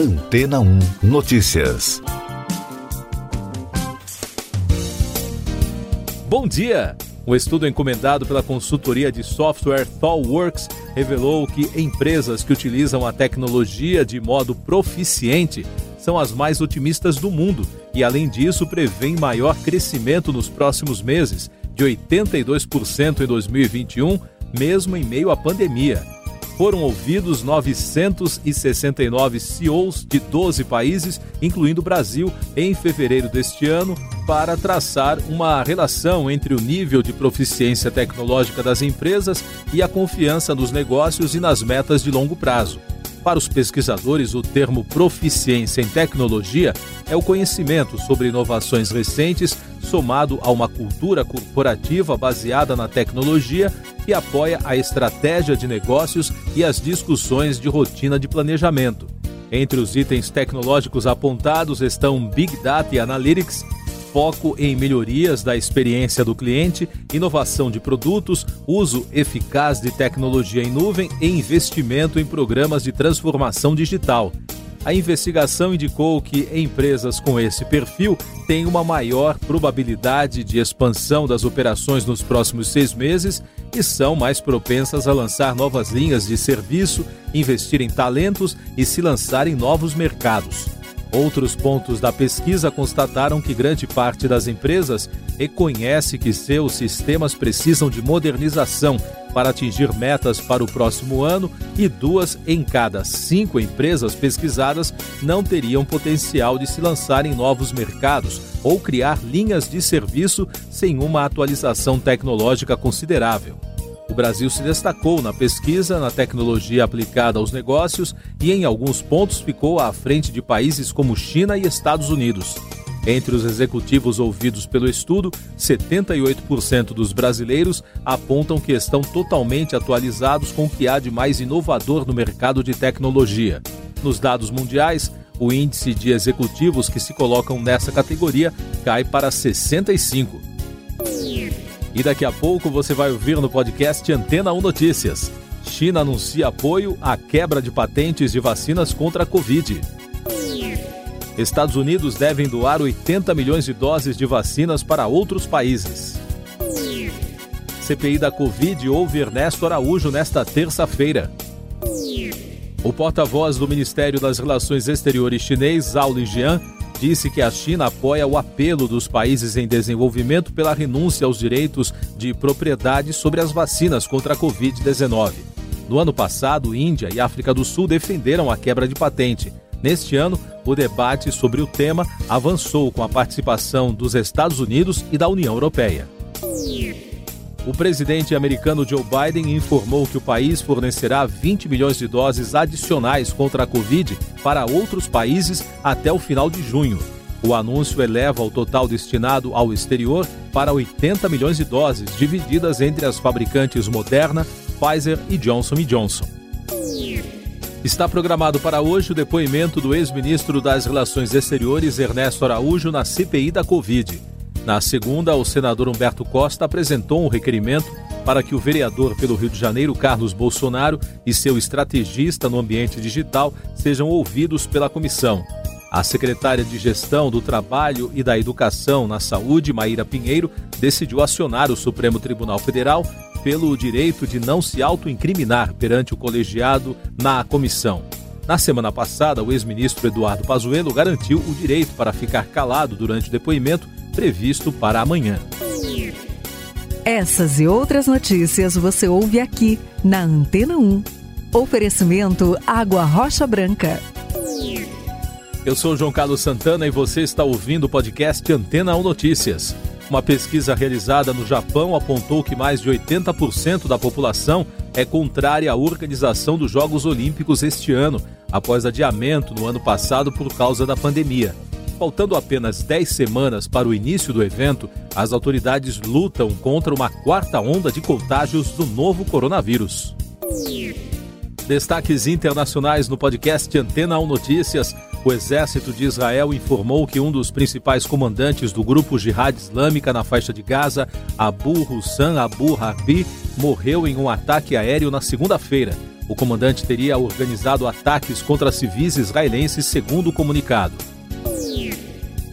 Antena 1 Notícias. Bom dia! Um estudo encomendado pela consultoria de software ThoughtWorks revelou que empresas que utilizam a tecnologia de modo proficiente são as mais otimistas do mundo e, além disso, prevêem maior crescimento nos próximos meses, de 82% em 2021, mesmo em meio à pandemia foram ouvidos 969 CEOs de 12 países, incluindo o Brasil, em fevereiro deste ano, para traçar uma relação entre o nível de proficiência tecnológica das empresas e a confiança nos negócios e nas metas de longo prazo. Para os pesquisadores, o termo proficiência em tecnologia é o conhecimento sobre inovações recentes, somado a uma cultura corporativa baseada na tecnologia que apoia a estratégia de negócios e as discussões de rotina de planejamento. Entre os itens tecnológicos apontados estão Big Data e Analytics, foco em melhorias da experiência do cliente, inovação de produtos, uso eficaz de tecnologia em nuvem e investimento em programas de transformação digital. A investigação indicou que empresas com esse perfil têm uma maior probabilidade de expansão das operações nos próximos seis meses e são mais propensas a lançar novas linhas de serviço, investir em talentos e se lançar em novos mercados. Outros pontos da pesquisa constataram que grande parte das empresas reconhece que seus sistemas precisam de modernização para atingir metas para o próximo ano e duas em cada cinco empresas pesquisadas não teriam potencial de se lançar em novos mercados ou criar linhas de serviço sem uma atualização tecnológica considerável. Brasil se destacou na pesquisa, na tecnologia aplicada aos negócios e, em alguns pontos, ficou à frente de países como China e Estados Unidos. Entre os executivos ouvidos pelo estudo, 78% dos brasileiros apontam que estão totalmente atualizados com o que há de mais inovador no mercado de tecnologia. Nos dados mundiais, o índice de executivos que se colocam nessa categoria cai para 65. E daqui a pouco você vai ouvir no podcast Antena 1 Notícias. China anuncia apoio à quebra de patentes de vacinas contra a Covid. Estados Unidos devem doar 80 milhões de doses de vacinas para outros países. CPI da Covid ouve Ernesto Araújo nesta terça-feira. O porta-voz do Ministério das Relações Exteriores chinês, Zhao Lijian, disse que a China apoia o apelo dos países em desenvolvimento pela renúncia aos direitos de propriedade sobre as vacinas contra a Covid-19. No ano passado, Índia e África do Sul defenderam a quebra de patente. Neste ano, o debate sobre o tema avançou com a participação dos Estados Unidos e da União Europeia. O presidente americano Joe Biden informou que o país fornecerá 20 milhões de doses adicionais contra a Covid para outros países até o final de junho. O anúncio eleva o total destinado ao exterior para 80 milhões de doses, divididas entre as fabricantes Moderna, Pfizer e Johnson Johnson. Está programado para hoje o depoimento do ex-ministro das Relações Exteriores, Ernesto Araújo, na CPI da Covid. Na segunda, o senador Humberto Costa apresentou um requerimento para que o vereador pelo Rio de Janeiro, Carlos Bolsonaro, e seu estrategista no ambiente digital sejam ouvidos pela comissão. A secretária de Gestão do Trabalho e da Educação na Saúde, Maíra Pinheiro, decidiu acionar o Supremo Tribunal Federal pelo direito de não se autoincriminar perante o colegiado na comissão. Na semana passada, o ex-ministro Eduardo Pazuello garantiu o direito para ficar calado durante o depoimento previsto para amanhã. Essas e outras notícias você ouve aqui na Antena 1. Oferecimento Água Rocha Branca. Eu sou João Carlos Santana e você está ouvindo o podcast Antena 1 Notícias. Uma pesquisa realizada no Japão apontou que mais de 80% da população é contrária à organização dos Jogos Olímpicos este ano, após adiamento no ano passado por causa da pandemia. Faltando apenas 10 semanas para o início do evento, as autoridades lutam contra uma quarta onda de contágios do novo coronavírus. Destaques internacionais no podcast Antena 1 Notícias. O exército de Israel informou que um dos principais comandantes do grupo Jihad Islâmica na faixa de Gaza, Abu Hussan Abu Harbi, morreu em um ataque aéreo na segunda-feira. O comandante teria organizado ataques contra civis israelenses, segundo o comunicado.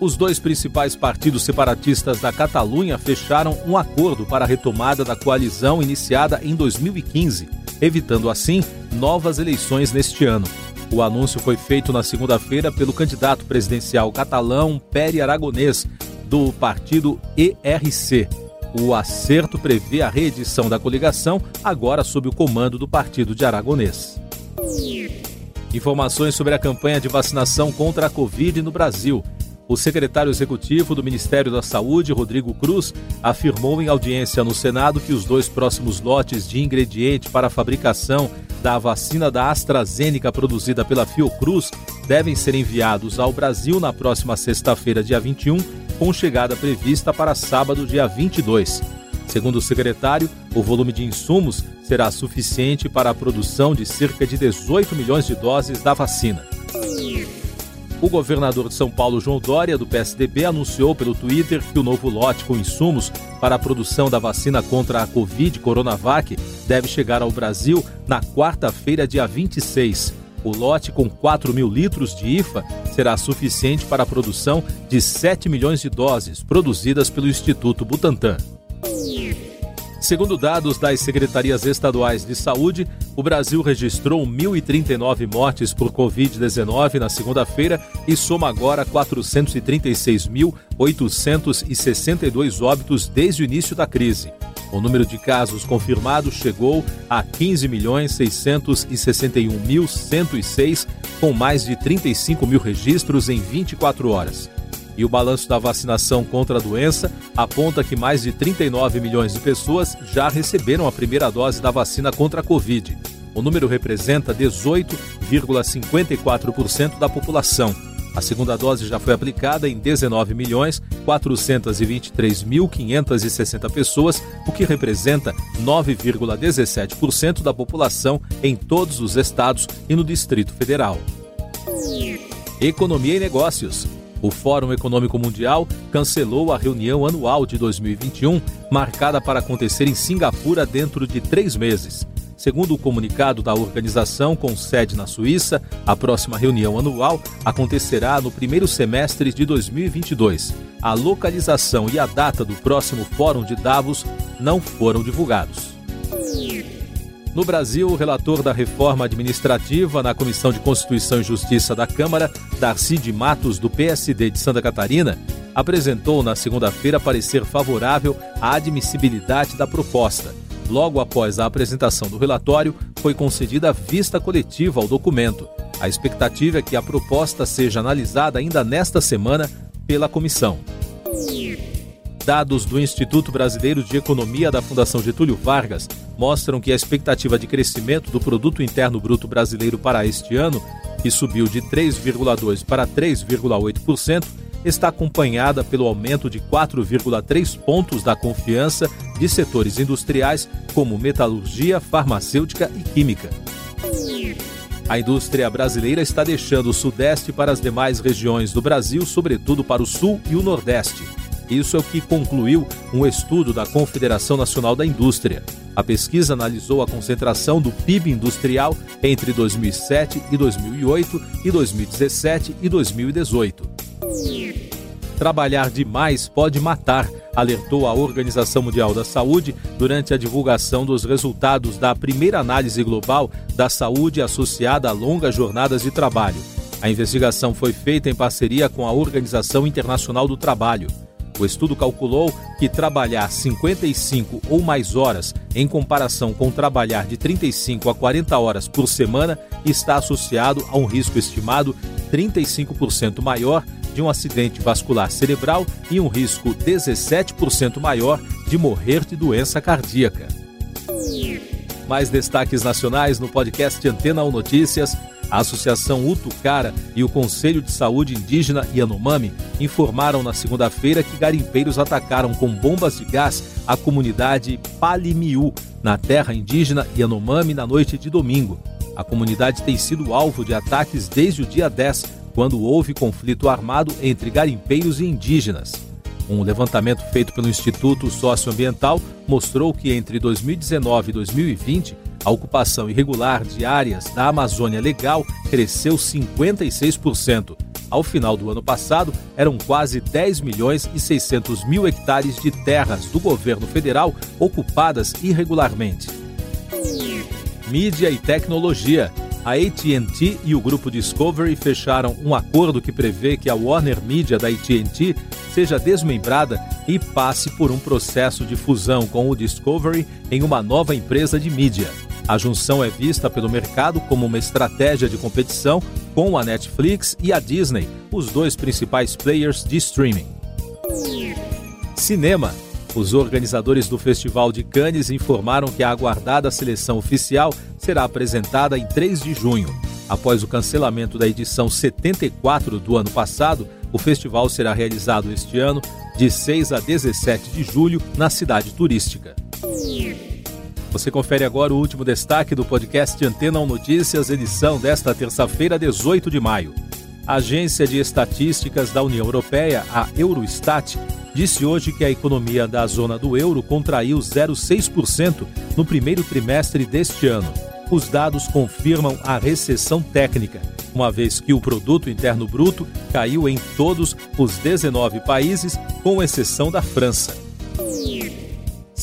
Os dois principais partidos separatistas da Catalunha fecharam um acordo para a retomada da coalizão iniciada em 2015, evitando assim novas eleições neste ano. O anúncio foi feito na segunda-feira pelo candidato presidencial catalão Pere Aragonês, do partido ERC. O acerto prevê a reedição da coligação, agora sob o comando do partido de Aragonês. Informações sobre a campanha de vacinação contra a Covid no Brasil. O secretário executivo do Ministério da Saúde, Rodrigo Cruz, afirmou em audiência no Senado que os dois próximos lotes de ingrediente para a fabricação da vacina da AstraZeneca produzida pela Fiocruz devem ser enviados ao Brasil na próxima sexta-feira, dia 21, com chegada prevista para sábado, dia 22. Segundo o secretário, o volume de insumos será suficiente para a produção de cerca de 18 milhões de doses da vacina. O governador de São Paulo, João Dória, do PSDB, anunciou pelo Twitter que o novo lote com insumos para a produção da vacina contra a Covid Coronavac deve chegar ao Brasil na quarta-feira, dia 26. O lote com 4 mil litros de IFA será suficiente para a produção de 7 milhões de doses produzidas pelo Instituto Butantan. Segundo dados das secretarias estaduais de saúde, o Brasil registrou 1.039 mortes por Covid-19 na segunda-feira e soma agora 436.862 óbitos desde o início da crise. O número de casos confirmados chegou a 15.661.106, com mais de 35 mil registros em 24 horas. E o balanço da vacinação contra a doença aponta que mais de 39 milhões de pessoas já receberam a primeira dose da vacina contra a Covid. O número representa 18,54% da população. A segunda dose já foi aplicada em 19 milhões 423.560 pessoas, o que representa 9,17% da população em todos os estados e no Distrito Federal. Economia e Negócios. O Fórum Econômico Mundial cancelou a reunião anual de 2021, marcada para acontecer em Singapura dentro de três meses. Segundo o comunicado da organização, com sede na Suíça, a próxima reunião anual acontecerá no primeiro semestre de 2022. A localização e a data do próximo Fórum de Davos não foram divulgados. No Brasil, o relator da reforma administrativa na Comissão de Constituição e Justiça da Câmara, Darcy de Matos, do PSD de Santa Catarina, apresentou na segunda-feira parecer favorável à admissibilidade da proposta. Logo após a apresentação do relatório, foi concedida vista coletiva ao documento. A expectativa é que a proposta seja analisada ainda nesta semana pela comissão. Dados do Instituto Brasileiro de Economia da Fundação Getúlio Vargas mostram que a expectativa de crescimento do produto interno bruto brasileiro para este ano, que subiu de 3,2 para 3,8%, está acompanhada pelo aumento de 4,3 pontos da confiança de setores industriais como metalurgia, farmacêutica e química. A indústria brasileira está deixando o Sudeste para as demais regiões do Brasil, sobretudo para o Sul e o Nordeste. Isso é o que concluiu um estudo da Confederação Nacional da Indústria. A pesquisa analisou a concentração do PIB industrial entre 2007 e 2008 e 2017 e 2018. Trabalhar demais pode matar, alertou a Organização Mundial da Saúde durante a divulgação dos resultados da primeira análise global da saúde associada a longas jornadas de trabalho. A investigação foi feita em parceria com a Organização Internacional do Trabalho. O estudo calculou que trabalhar 55 ou mais horas, em comparação com trabalhar de 35 a 40 horas por semana, está associado a um risco estimado 35% maior de um acidente vascular cerebral e um risco 17% maior de morrer de doença cardíaca. Mais destaques nacionais no podcast Antena 1 Notícias. A Associação Utucara e o Conselho de Saúde Indígena Yanomami informaram na segunda-feira que garimpeiros atacaram com bombas de gás a comunidade Palimiu, na terra indígena Yanomami, na noite de domingo. A comunidade tem sido alvo de ataques desde o dia 10, quando houve conflito armado entre garimpeiros e indígenas. Um levantamento feito pelo Instituto Socioambiental mostrou que entre 2019 e 2020 A ocupação irregular de áreas da Amazônia Legal cresceu 56%. Ao final do ano passado, eram quase 10 milhões e 600 mil hectares de terras do governo federal ocupadas irregularmente. Mídia e tecnologia. A AT&T e o grupo Discovery fecharam um acordo que prevê que a Warner Media da AT&T seja desmembrada e passe por um processo de fusão com o Discovery em uma nova empresa de mídia. A junção é vista pelo mercado como uma estratégia de competição com a Netflix e a Disney, os dois principais players de streaming. Cinema. Os organizadores do Festival de Cannes informaram que a aguardada seleção oficial será apresentada em 3 de junho. Após o cancelamento da edição 74 do ano passado, o festival será realizado este ano de 6 a 17 de julho na cidade turística. Você confere agora o último destaque do podcast Antena 1 Notícias, edição desta terça-feira, 18 de maio. A Agência de Estatísticas da União Europeia, a Eurostat, disse hoje que a economia da zona do euro contraiu 0,6% no primeiro trimestre deste ano. Os dados confirmam a recessão técnica, uma vez que o produto interno bruto caiu em todos os 19 países, com exceção da França.